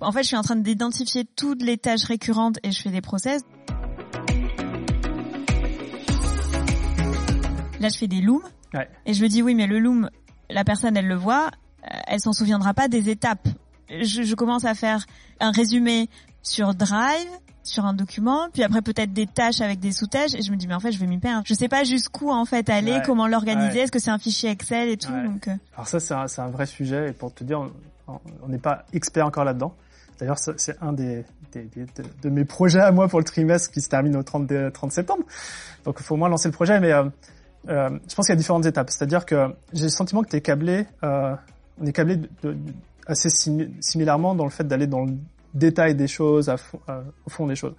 En fait, je suis en train d'identifier toutes les tâches récurrentes et je fais des process. Là, je fais des looms. Ouais. Et je me dis, oui, mais le loom, la personne, elle le voit, euh, elle s'en souviendra pas des étapes. Je, je commence à faire un résumé sur Drive, sur un document, puis après peut-être des tâches avec des sous-tâches, et je me dis, mais en fait, je vais m'y perdre. Je sais pas jusqu'où, en fait, aller, Ouais. comment l'organiser, Ouais. est-ce que c'est un fichier Excel et tout, donc... euh, Alors ça, c'est un, un vrai sujet, et pour te dire, on- on n'est pas expert encore là-dedans. D'ailleurs, c'est un des, de, mes projets à moi pour le trimestre qui se termine au 30, dé- 30 septembre. Donc, il faut au moins lancer le projet, mais euh, euh, je pense qu'il y a différentes étapes. C'est-à-dire que j'ai le sentiment que tu es câblé, euh, on est câblé assez simi- similairement dans le fait d'aller dans le détail des choses, euh, au fond des choses.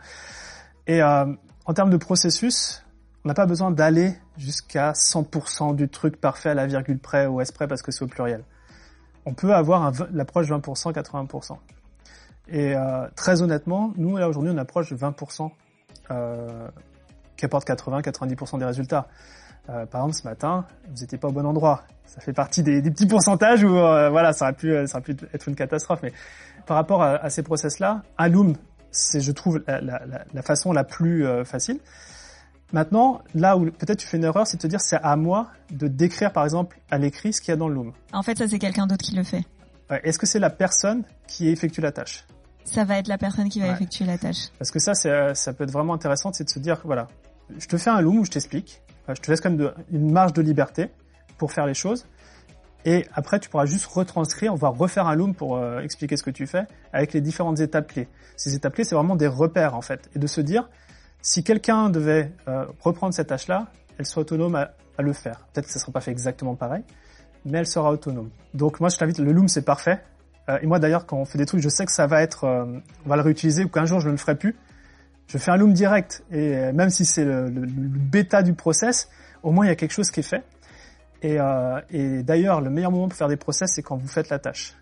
Et euh, en termes de processus, on n'a pas besoin d'aller jusqu'à 100% du truc parfait à la virgule près ou S près parce que c'est au pluriel. On peut avoir l'approche 20%, 80%. Et euh, très honnêtement, nous là aujourd'hui on approche de 20% euh, qui apporte 80-90% des résultats. Euh, par exemple, ce matin, vous n'étiez pas au bon endroit. Ça fait partie des, des petits pourcentages où euh, voilà, ça aurait pu, ça aurait pu être une catastrophe. Mais par rapport à, à ces process-là, un loom, c'est je trouve la, la, la- la façon la plus euh, facile. Maintenant, là où peut-être tu fais une erreur, c'est de te dire c'est à moi de décrire par exemple à l'écrit ce qu'il y a dans le loom. En fait, ça, c'est quelqu'un d'autre qui le fait. Ouais, Est-ce que c'est la personne qui effectue la tâche? Ça va être la personne qui va Ouais. effectuer la tâche. Parce que ça, euh, ça peut être vraiment intéressant, c'est de se dire, voilà, je te fais un loom où je t'explique, je te laisse quand même de- une marge de liberté pour faire les choses, et après tu pourras juste retranscrire, on va refaire un loom pour euh, expliquer ce que tu fais avec les différentes étapes clés. Ces étapes clés, c'est vraiment des repères en fait, et de se dire, si quelqu'un devait euh, reprendre cette tâche-là, elle soit autonome à, à le faire. Peut-être que ça ne sera pas fait exactement pareil, mais elle sera autonome. Donc moi, je t'invite, le loom, c'est parfait. Euh, et moi, d'ailleurs, quand on fait des trucs, je sais que ça va être, euh, on va le réutiliser ou qu'un jour je ne le ferai plus. Je fais un loom direct et euh, même si c'est le, bêta du process, au moins il y a quelque chose qui est fait. Et, d'ailleurs, le meilleur moment pour faire des process, c'est quand vous faites la tâche.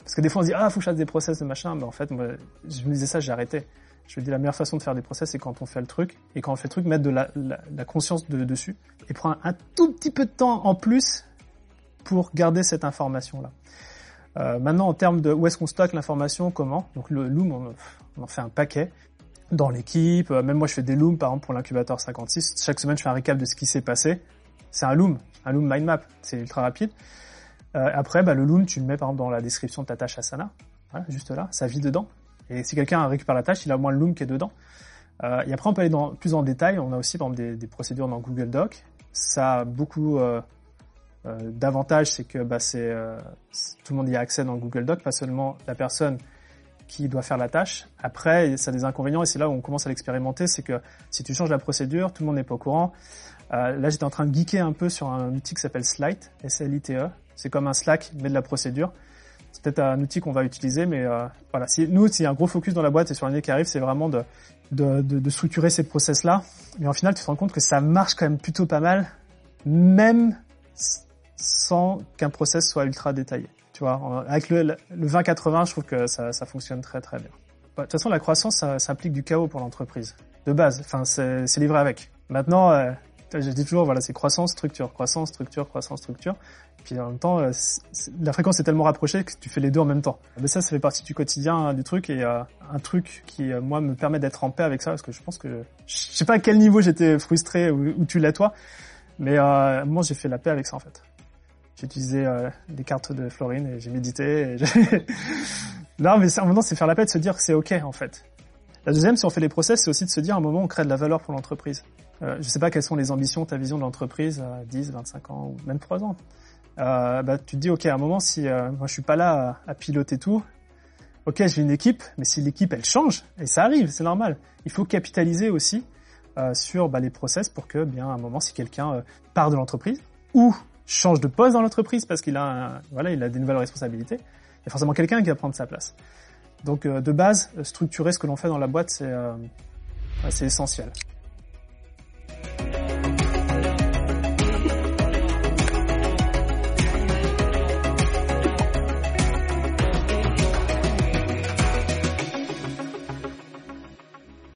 Parce que des fois on se dit ah faut que je fasse des process de machin, mais en fait moi je me disais ça, j'ai arrêté. Je me dis la meilleure façon de faire des process, c'est quand on fait le truc et quand on fait le truc, mettre de la, conscience de- dessus et prendre un tout petit peu de temps en plus pour garder cette information là. Euh, maintenant, en termes de où est-ce qu'on stocke l'information, comment? Donc le loom, on, en fait un paquet dans l'équipe. Euh, Même moi, je fais des looms, par exemple, pour l'incubateur 56. Chaque semaine, je fais un récap de ce qui s'est passé. C'est un loom, un loom mind map. C'est ultra rapide. Euh, après, bah, le loom, tu le mets par exemple dans la description de ta tâche Asana. Voilà, juste là, ça vit dedans. Et si quelqu'un récupère la tâche, il a au moins le loom qui est dedans. Euh, et après, on peut aller plus en détail. On a aussi, par exemple, des, des procédures dans Google Doc. Ça a beaucoup euh, euh, d'avantages, c'est que bah, c'est euh, tout le monde y a accès dans Google Doc, pas seulement la personne qui doit faire la tâche. Après, ça a des inconvénients et c'est là où on commence à l'expérimenter, c'est que si tu changes la procédure, tout le monde n'est pas au courant. Euh, là, j'étais en train de geeker un peu sur un outil qui s'appelle Slite, S-L-I-T-E. C'est comme un Slack, mais de la procédure. C'est peut-être un outil qu'on va utiliser, mais euh, voilà. Nous, s'il y a un gros focus dans la boîte et sur l'année qui arrive, c'est vraiment de, de, de, de structurer ces process-là. Mais en final, tu te rends compte que ça marche quand même plutôt pas mal, même sans qu'un process soit ultra détaillé. Tu vois, En- avec le, le 20-80, je trouve que ça, fonctionne très très bien. Bah, De toute façon, la croissance, ça, ça implique du chaos pour l'entreprise. De base, enfin, c'est livré avec. Maintenant, euh, je dis toujours, voilà, c'est croissance, structure, croissance, structure, croissance, structure. Puis en même temps, euh, la fréquence est tellement rapprochée que tu fais les deux en même temps. Mais ça, ça fait partie du quotidien hein, du truc et euh, un truc qui, euh, moi, me permet d'être en paix avec ça parce que je pense que je sais pas à quel niveau j'étais frustré ou, ou tu l'as toi, mais euh, moi, j'ai fait la paix avec ça en fait. J'ai utilisé euh, les cartes de Florine et j'ai médité. Et non, mais en même temps, c'est faire la paix de se dire que c'est ok en fait. La deuxième, si on fait les process, c'est aussi de se dire à un moment on crée de la valeur pour l'entreprise. Euh, je sais pas quelles sont les ambitions, ta vision de l'entreprise à 10, 25 ans ou même 3 ans. Euh, bah, tu te dis, ok, à un moment, si euh, moi je suis pas là à, à piloter tout, ok, j'ai une équipe, mais si l'équipe elle change, et ça arrive, c'est normal, il faut capitaliser aussi euh, sur bah, les process pour que, bien, à un moment, si quelqu'un part de l'entreprise ou change de poste dans l'entreprise parce qu'il a, voilà, il a des nouvelles responsabilités, il y a forcément quelqu'un qui va prendre sa place. Donc, euh, de base, structurer ce que l'on fait dans la boîte, c'est euh, c'est essentiel.